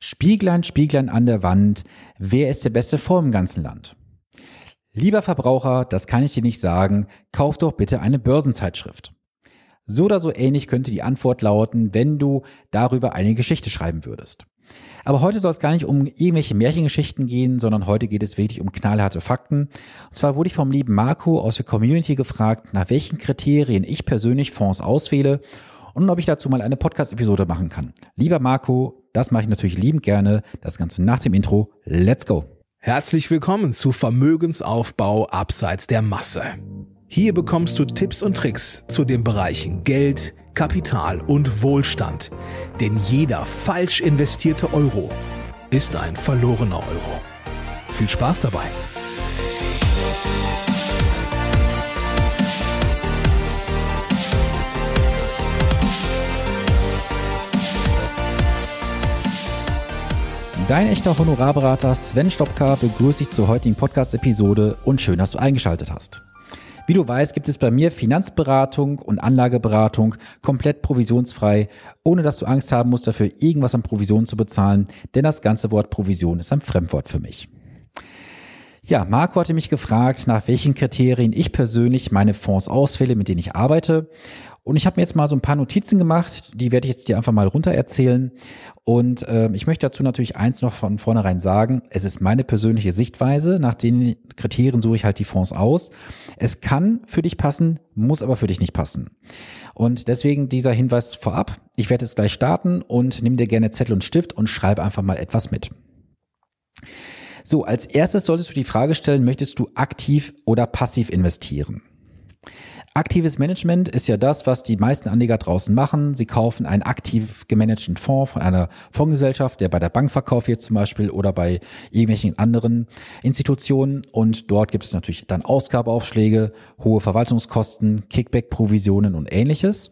Spieglein, Spieglein an der Wand, wer ist der beste Fonds im ganzen Land? Lieber Verbraucher, das kann ich dir nicht sagen, kauf doch bitte eine Börsenzeitschrift. So oder so ähnlich könnte die Antwort lauten, wenn du darüber eine Geschichte schreiben würdest. Aber heute soll es gar nicht um irgendwelche Märchengeschichten gehen, sondern heute geht es wirklich um knallharte Fakten. Und zwar wurde ich vom lieben Marco aus der Community gefragt, nach welchen Kriterien ich persönlich Fonds auswähle und ob ich dazu mal eine Podcast-Episode machen kann. Lieber Marco, das mache ich natürlich liebend gerne. Das Ganze nach dem Intro. Let's go. Herzlich willkommen zu Vermögensaufbau abseits der Masse. Hier bekommst du Tipps und Tricks zu den Bereichen Geld, Kapital und Wohlstand. Denn jeder falsch investierte Euro ist ein verlorener Euro. Viel Spaß dabei! Dein echter Honorarberater Sven Stopka begrüßt dich zur heutigen Podcast-Episode und schön, dass du eingeschaltet hast. Wie du weißt, gibt es bei mir Finanzberatung und Anlageberatung komplett provisionsfrei, ohne dass du Angst haben musst, dafür irgendwas an Provisionen zu bezahlen, denn das ganze Wort Provision ist ein Fremdwort für mich. Ja, Marco hatte mich gefragt, nach welchen Kriterien ich persönlich meine Fonds auswähle, mit denen ich arbeite. Und ich habe mir jetzt mal so ein paar Notizen gemacht, die werde ich jetzt dir einfach mal runter erzählen. Und äh, ich möchte dazu natürlich eins noch von vornherein sagen. Es ist meine persönliche Sichtweise. Nach den Kriterien suche ich halt die Fonds aus. Es kann für dich passen, muss aber für dich nicht passen. Und deswegen dieser Hinweis vorab. Ich werde jetzt gleich starten und nimm dir gerne Zettel und Stift und schreibe einfach mal etwas mit. So, als erstes solltest du die Frage stellen, möchtest du aktiv oder passiv investieren? Aktives Management ist ja das, was die meisten Anleger draußen machen. Sie kaufen einen aktiv gemanagten Fonds von einer Fondsgesellschaft, der bei der Bank verkauft wird zum Beispiel oder bei irgendwelchen anderen Institutionen. Und dort gibt es natürlich dann Ausgabeaufschläge, hohe Verwaltungskosten, Kickback-Provisionen und ähnliches.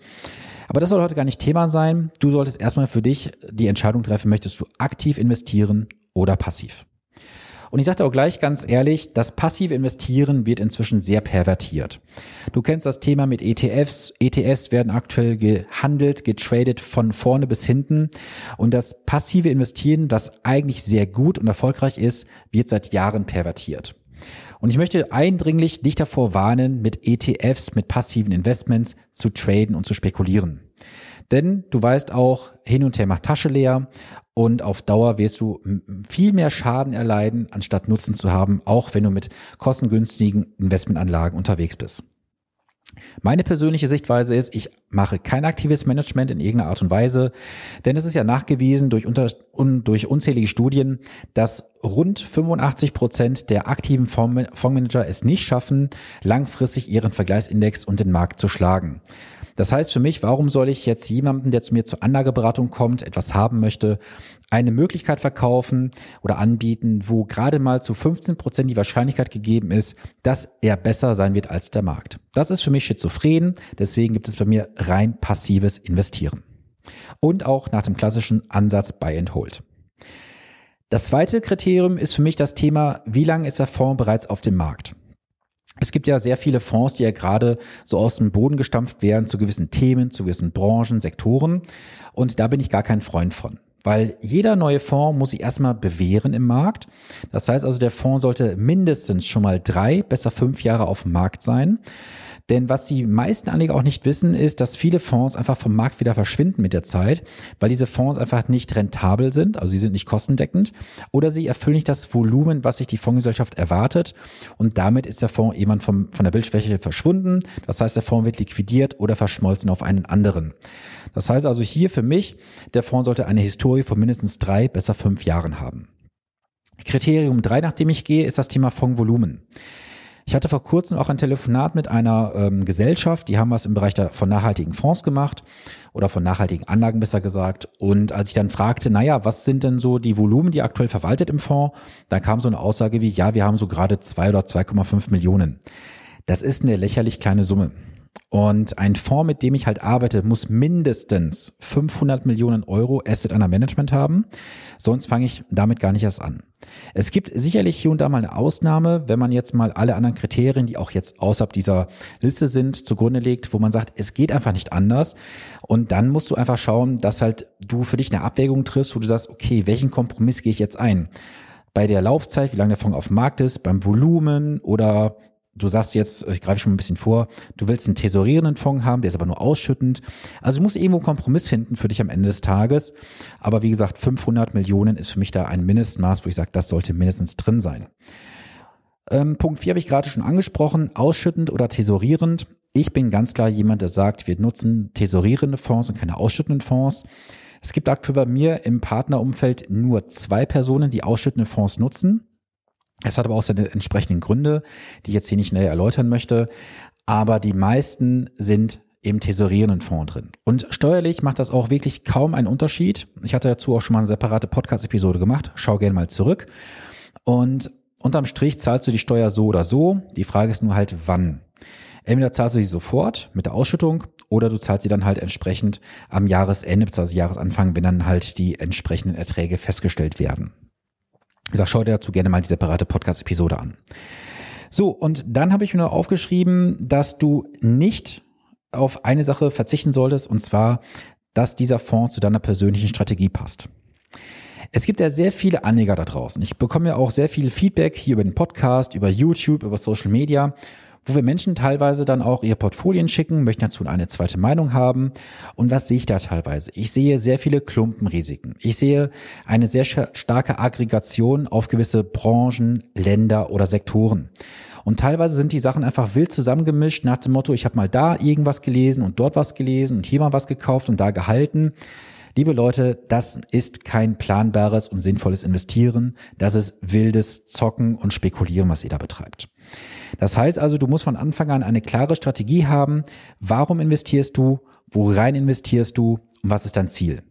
Aber das soll heute gar nicht Thema sein. Du solltest erstmal für dich die Entscheidung treffen, möchtest du aktiv investieren oder passiv. Und ich sage auch gleich ganz ehrlich, das passive Investieren wird inzwischen sehr pervertiert. Du kennst das Thema mit ETFs. ETFs werden aktuell gehandelt, getradet von vorne bis hinten. Und das passive Investieren, das eigentlich sehr gut und erfolgreich ist, wird seit Jahren pervertiert. Und ich möchte eindringlich dich davor warnen, mit ETFs, mit passiven Investments zu traden und zu spekulieren. Denn du weißt auch, hin und her macht Tasche leer und auf Dauer wirst du viel mehr Schaden erleiden, anstatt Nutzen zu haben, auch wenn du mit kostengünstigen Investmentanlagen unterwegs bist. Meine persönliche Sichtweise ist, ich mache kein aktives Management in irgendeiner Art und Weise, denn es ist ja nachgewiesen durch, unter, un, durch unzählige Studien, dass rund 85 Prozent der aktiven Fondsmanager es nicht schaffen, langfristig ihren Vergleichsindex und den Markt zu schlagen. Das heißt für mich, warum soll ich jetzt jemanden, der zu mir zur Anlageberatung kommt, etwas haben möchte, eine Möglichkeit verkaufen oder anbieten, wo gerade mal zu 15 Prozent die Wahrscheinlichkeit gegeben ist, dass er besser sein wird als der Markt. Das ist für mich schizophren. Deswegen gibt es bei mir rein passives Investieren. Und auch nach dem klassischen Ansatz Buy and Hold. Das zweite Kriterium ist für mich das Thema, wie lange ist der Fonds bereits auf dem Markt? Es gibt ja sehr viele Fonds, die ja gerade so aus dem Boden gestampft werden zu gewissen Themen, zu gewissen Branchen, Sektoren. Und da bin ich gar kein Freund von. Weil jeder neue Fonds muss sich erstmal bewähren im Markt. Das heißt also, der Fonds sollte mindestens schon mal drei, besser fünf Jahre auf dem Markt sein. Denn was die meisten Anleger auch nicht wissen, ist, dass viele Fonds einfach vom Markt wieder verschwinden mit der Zeit, weil diese Fonds einfach nicht rentabel sind, also sie sind nicht kostendeckend, oder sie erfüllen nicht das Volumen, was sich die Fondsgesellschaft erwartet. Und damit ist der Fonds jemand vom, von der Bildschwäche verschwunden. Das heißt, der Fonds wird liquidiert oder verschmolzen auf einen anderen. Das heißt also hier für mich, der Fonds sollte eine Historie von mindestens drei, besser fünf Jahren haben. Kriterium drei, nach dem ich gehe, ist das Thema Fondsvolumen. Ich hatte vor kurzem auch ein Telefonat mit einer ähm, Gesellschaft, die haben was im Bereich der, von nachhaltigen Fonds gemacht oder von nachhaltigen Anlagen besser gesagt. Und als ich dann fragte, naja, was sind denn so die Volumen, die aktuell verwaltet im Fonds, da kam so eine Aussage wie, ja, wir haben so gerade zwei oder 2,5 Millionen. Das ist eine lächerlich kleine Summe. Und ein Fonds, mit dem ich halt arbeite, muss mindestens 500 Millionen Euro Asset under Management haben. Sonst fange ich damit gar nicht erst an. Es gibt sicherlich hier und da mal eine Ausnahme, wenn man jetzt mal alle anderen Kriterien, die auch jetzt außerhalb dieser Liste sind, zugrunde legt, wo man sagt, es geht einfach nicht anders. Und dann musst du einfach schauen, dass halt du für dich eine Abwägung triffst, wo du sagst, okay, welchen Kompromiss gehe ich jetzt ein? Bei der Laufzeit, wie lange der Fonds auf dem Markt ist, beim Volumen oder du sagst jetzt, ich greife schon ein bisschen vor, du willst einen tesorierenden Fonds haben, der ist aber nur ausschüttend. Also du musst irgendwo einen Kompromiss finden für dich am Ende des Tages. Aber wie gesagt, 500 Millionen ist für mich da ein Mindestmaß, wo ich sage, das sollte mindestens drin sein. Ähm, Punkt 4 habe ich gerade schon angesprochen, ausschüttend oder tesorierend. Ich bin ganz klar jemand, der sagt, wir nutzen tesorierende Fonds und keine ausschüttenden Fonds. Es gibt aktuell bei mir im Partnerumfeld nur zwei Personen, die ausschüttende Fonds nutzen. Es hat aber auch seine entsprechenden Gründe, die ich jetzt hier nicht näher erläutern möchte. Aber die meisten sind im tesorierenden Fonds drin. Und steuerlich macht das auch wirklich kaum einen Unterschied. Ich hatte dazu auch schon mal eine separate Podcast-Episode gemacht. Schau gerne mal zurück. Und unterm Strich zahlst du die Steuer so oder so. Die Frage ist nur halt, wann. Entweder zahlst du sie sofort mit der Ausschüttung oder du zahlst sie dann halt entsprechend am Jahresende bzw. Jahresanfang, wenn dann halt die entsprechenden Erträge festgestellt werden. Ich sag, schau dir dazu gerne mal die separate Podcast-Episode an. So, und dann habe ich mir noch aufgeschrieben, dass du nicht auf eine Sache verzichten solltest, und zwar, dass dieser Fonds zu deiner persönlichen Strategie passt. Es gibt ja sehr viele Anleger da draußen. Ich bekomme ja auch sehr viel Feedback hier über den Podcast, über YouTube, über Social Media wo wir Menschen teilweise dann auch ihr Portfolien schicken, möchten dazu eine zweite Meinung haben. Und was sehe ich da teilweise? Ich sehe sehr viele Klumpenrisiken. Ich sehe eine sehr starke Aggregation auf gewisse Branchen, Länder oder Sektoren. Und teilweise sind die Sachen einfach wild zusammengemischt nach dem Motto, ich habe mal da irgendwas gelesen und dort was gelesen und hier mal was gekauft und da gehalten. Liebe Leute, das ist kein planbares und sinnvolles Investieren. Das ist wildes Zocken und Spekulieren, was ihr da betreibt. Das heißt also, du musst von Anfang an eine klare Strategie haben. Warum investierst du? Worein investierst du? Und was ist dein Ziel?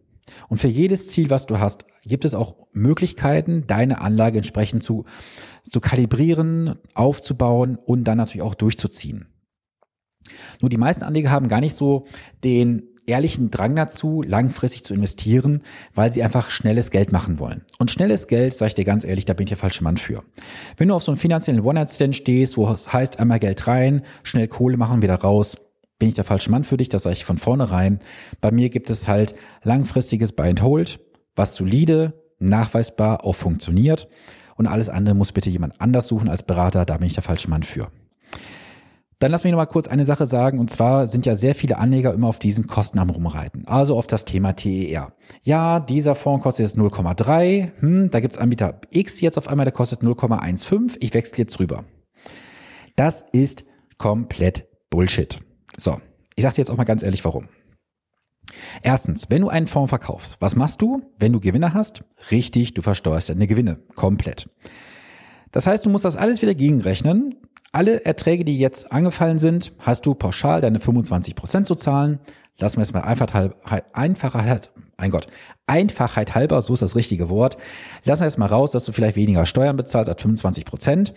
Und für jedes Ziel, was du hast, gibt es auch Möglichkeiten, deine Anlage entsprechend zu, zu kalibrieren, aufzubauen und dann natürlich auch durchzuziehen. Nur die meisten Anleger haben gar nicht so den ehrlichen Drang dazu, langfristig zu investieren, weil sie einfach schnelles Geld machen wollen. Und schnelles Geld, sage ich dir ganz ehrlich, da bin ich der falsche Mann für. Wenn du auf so einem finanziellen One-Night-Stand stehst, wo es heißt, einmal Geld rein, schnell Kohle machen, wieder raus, bin ich der falsche Mann für dich, das sage ich von vornherein. Bei mir gibt es halt langfristiges Buy and Hold, was solide, nachweisbar auch funktioniert. Und alles andere muss bitte jemand anders suchen als Berater, da bin ich der falsche Mann für. Dann lass mich noch mal kurz eine Sache sagen, und zwar sind ja sehr viele Anleger immer auf diesen Kosten am rumreiten, also auf das Thema TER. Ja, dieser Fonds kostet jetzt 0,3, hm, da gibt's Anbieter X jetzt auf einmal, der kostet 0,15, ich wechsle jetzt rüber. Das ist komplett Bullshit. So, ich sage dir jetzt auch mal ganz ehrlich, warum. Erstens, wenn du einen Fonds verkaufst, was machst du, wenn du Gewinne hast? Richtig, du versteuerst deine Gewinne komplett. Das heißt, du musst das alles wieder gegenrechnen alle Erträge, die jetzt angefallen sind, hast du pauschal deine 25 Prozent zu zahlen. Lassen wir es mal einfach Einfachheit, mein Gott, Einfachheit halber, so ist das richtige Wort. Lassen wir es mal raus, dass du vielleicht weniger Steuern bezahlst als 25 Prozent.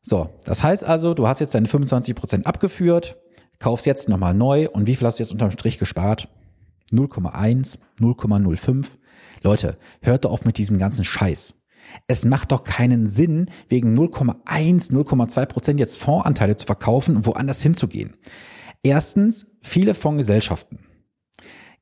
So, das heißt also, du hast jetzt deine 25 Prozent abgeführt, kaufst jetzt nochmal neu und wie viel hast du jetzt unterm Strich gespart? 0,1, 0,05. Leute, hört doch auf mit diesem ganzen Scheiß. Es macht doch keinen Sinn, wegen 0,1, 0,2 Prozent jetzt Fondsanteile zu verkaufen und woanders hinzugehen. Erstens, viele Fondsgesellschaften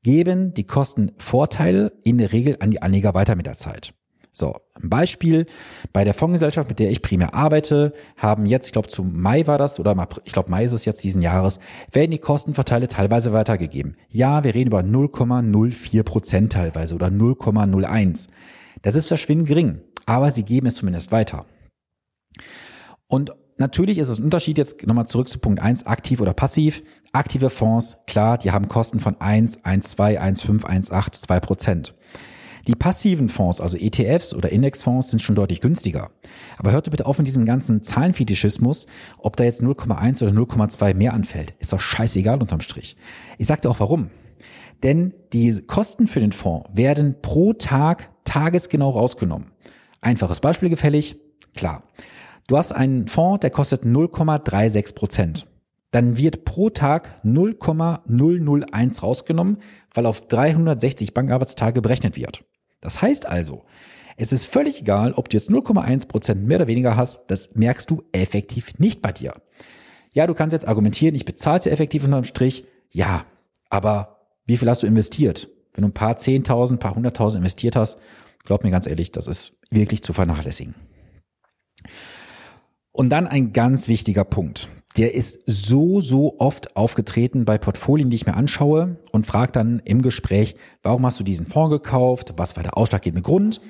geben die Kostenvorteile in der Regel an die Anleger weiter mit der Zeit. So, ein Beispiel, bei der Fondsgesellschaft, mit der ich primär arbeite, haben jetzt, ich glaube zu Mai war das, oder ich glaube Mai ist es jetzt diesen Jahres, werden die Kostenvorteile teilweise weitergegeben. Ja, wir reden über 0,04 Prozent teilweise oder 0,01. Das ist verschwindend gering aber sie geben es zumindest weiter. Und natürlich ist es ein Unterschied jetzt nochmal zurück zu Punkt 1, aktiv oder passiv. Aktive Fonds, klar, die haben Kosten von 1, 1, 2, 1, 5, 1, 8, 2 Prozent. Die passiven Fonds, also ETFs oder Indexfonds, sind schon deutlich günstiger. Aber hört bitte auf mit diesem ganzen Zahlenfetischismus, ob da jetzt 0,1 oder 0,2 mehr anfällt. Ist doch scheißegal unterm Strich. Ich sag dir auch warum. Denn die Kosten für den Fonds werden pro Tag tagesgenau rausgenommen. Einfaches Beispiel gefällig? Klar. Du hast einen Fonds, der kostet 0,36 Prozent. dann wird pro Tag 0,001 rausgenommen, weil auf 360 Bankarbeitstage berechnet wird. Das heißt also, es ist völlig egal, ob du jetzt 0,1 Prozent mehr oder weniger hast, das merkst du effektiv nicht bei dir. Ja, du kannst jetzt argumentieren, ich bezahle es ja effektiv unterm Strich. Ja, aber wie viel hast du investiert? Wenn du ein paar 10.000, ein paar 100.000 investiert hast, glaub mir ganz ehrlich, das ist wirklich zu vernachlässigen. Und dann ein ganz wichtiger Punkt. Der ist so, so oft aufgetreten bei Portfolien, die ich mir anschaue und fragt dann im Gespräch, warum hast du diesen Fonds gekauft? Was war der ausschlaggebende Grund?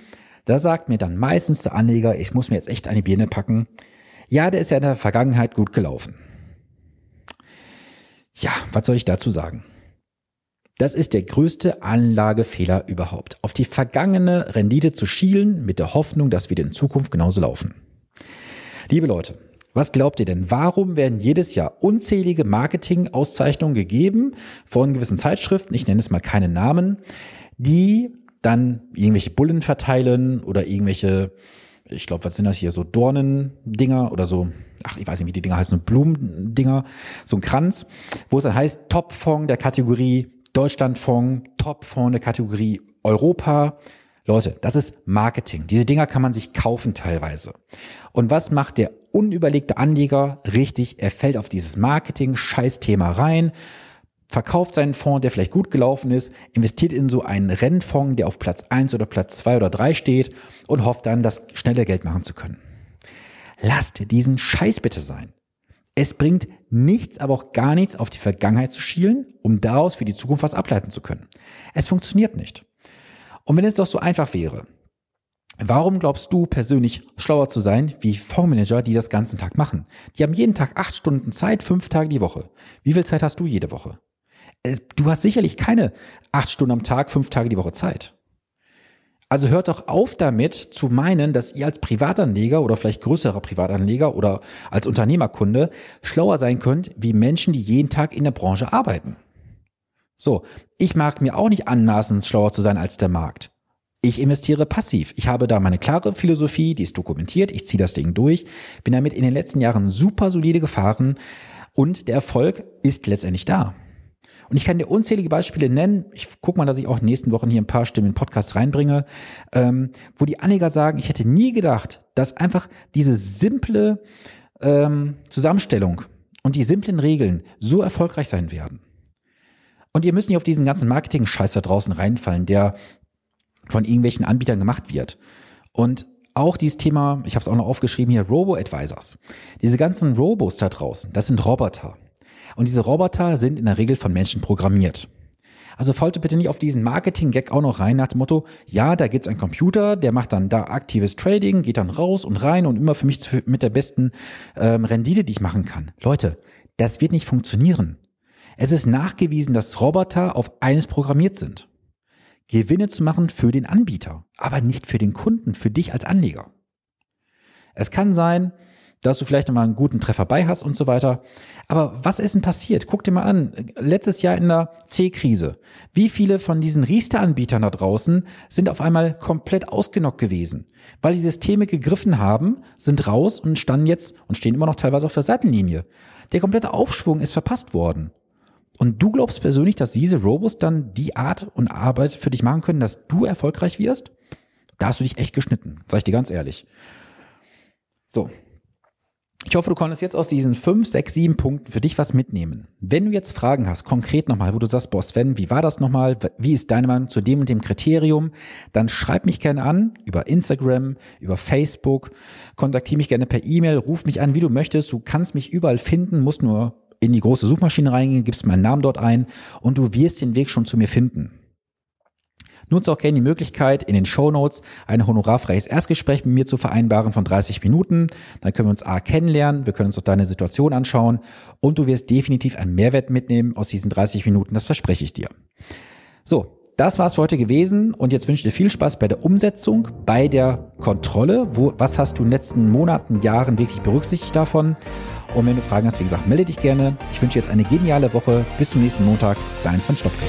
Da sagt mir dann meistens der Anleger, ich muss mir jetzt echt eine Birne packen. Ja, der ist ja in der Vergangenheit gut gelaufen. Ja, was soll ich dazu sagen? Das ist der größte Anlagefehler überhaupt. Auf die vergangene Rendite zu schielen mit der Hoffnung, dass wir in Zukunft genauso laufen. Liebe Leute, was glaubt ihr denn? Warum werden jedes Jahr unzählige Marketing-Auszeichnungen gegeben von gewissen Zeitschriften, ich nenne es mal keine Namen, die dann irgendwelche Bullen verteilen oder irgendwelche, ich glaube, was sind das hier, so Dornendinger oder so, ach, ich weiß nicht, wie die Dinger heißen, Blumendinger, so ein Kranz, wo es dann heißt, Top-Fonds der Kategorie Deutschlandfonds, Top-Fonds der Kategorie Europa. Leute, das ist Marketing. Diese Dinger kann man sich kaufen teilweise. Und was macht der unüberlegte Anleger richtig? Er fällt auf dieses Marketing-Scheiß-Thema rein, verkauft seinen Fonds, der vielleicht gut gelaufen ist, investiert in so einen Rennfonds, der auf Platz eins oder Platz zwei oder drei steht und hofft dann, das schnelle Geld machen zu können. Lasst diesen Scheiß bitte sein. Es bringt nichts, aber auch gar nichts auf die Vergangenheit zu schielen, um daraus für die Zukunft was ableiten zu können. Es funktioniert nicht. Und wenn es doch so einfach wäre, warum glaubst du persönlich schlauer zu sein wie Fondsmanager, die das ganzen Tag machen? Die haben jeden Tag acht Stunden Zeit, fünf Tage die Woche. Wie viel Zeit hast du jede Woche? Äh, du hast sicherlich keine acht Stunden am Tag, fünf Tage die Woche Zeit. Also hört doch auf damit zu meinen, dass ihr als Privatanleger oder vielleicht größerer Privatanleger oder als Unternehmerkunde schlauer sein könnt wie Menschen, die jeden Tag in der Branche arbeiten. So, ich mag mir auch nicht anmaßen, schlauer zu sein als der Markt. Ich investiere passiv. Ich habe da meine klare Philosophie, die ist dokumentiert, ich ziehe das Ding durch, bin damit in den letzten Jahren super solide gefahren und der Erfolg ist letztendlich da. Und ich kann dir unzählige Beispiele nennen. Ich gucke mal, dass ich auch in den nächsten Wochen hier ein paar Stimmen in Podcast reinbringe, ähm, wo die Anleger sagen, ich hätte nie gedacht, dass einfach diese simple ähm, Zusammenstellung und die simplen Regeln so erfolgreich sein werden. Und ihr müsst nicht auf diesen ganzen Marketing-Scheiß da draußen reinfallen, der von irgendwelchen Anbietern gemacht wird. Und auch dieses Thema, ich habe es auch noch aufgeschrieben hier, Robo-Advisors. Diese ganzen Robos da draußen, das sind Roboter. Und diese Roboter sind in der Regel von Menschen programmiert. Also falte bitte nicht auf diesen Marketing-Gag auch noch rein nach dem Motto, ja, da gibt's einen Computer, der macht dann da aktives Trading, geht dann raus und rein und immer für mich mit der besten ähm, Rendite, die ich machen kann. Leute, das wird nicht funktionieren. Es ist nachgewiesen, dass Roboter auf eines programmiert sind. Gewinne zu machen für den Anbieter, aber nicht für den Kunden, für dich als Anleger. Es kann sein, dass du vielleicht nochmal einen guten Treffer bei hast und so weiter. Aber was ist denn passiert? Guck dir mal an, letztes Jahr in der C-Krise. Wie viele von diesen Riester-Anbietern da draußen sind auf einmal komplett ausgenockt gewesen? Weil die Systeme gegriffen haben, sind raus und standen jetzt und stehen immer noch teilweise auf der Seitenlinie. Der komplette Aufschwung ist verpasst worden. Und du glaubst persönlich, dass diese Robos dann die Art und Arbeit für dich machen können, dass du erfolgreich wirst? Da hast du dich echt geschnitten, sag ich dir ganz ehrlich. So, ich hoffe, du konntest jetzt aus diesen fünf, sechs, sieben Punkten für dich was mitnehmen. Wenn du jetzt Fragen hast, konkret nochmal, wo du sagst, boah Sven, wie war das nochmal? Wie ist deine Meinung zu dem und dem Kriterium? Dann schreib mich gerne an über Instagram, über Facebook, kontaktiere mich gerne per E-Mail, ruf mich an, wie du möchtest. Du kannst mich überall finden, musst nur in die große Suchmaschine reingehen, gibst meinen Namen dort ein und du wirst den Weg schon zu mir finden. Nutze auch gerne die Möglichkeit, in den Show Notes ein honorarfreies Erstgespräch mit mir zu vereinbaren von 30 Minuten. Dann können wir uns A kennenlernen, wir können uns auch deine Situation anschauen und du wirst definitiv einen Mehrwert mitnehmen aus diesen 30 Minuten, das verspreche ich dir. So, das war's für heute gewesen und jetzt wünsche ich dir viel Spaß bei der Umsetzung, bei der Kontrolle. Wo, was hast du in den letzten Monaten, Jahren wirklich berücksichtigt davon? Und wenn du Fragen hast, wie gesagt, melde dich gerne. Ich wünsche jetzt eine geniale Woche. Bis zum nächsten Montag. Dein Sven Stopke.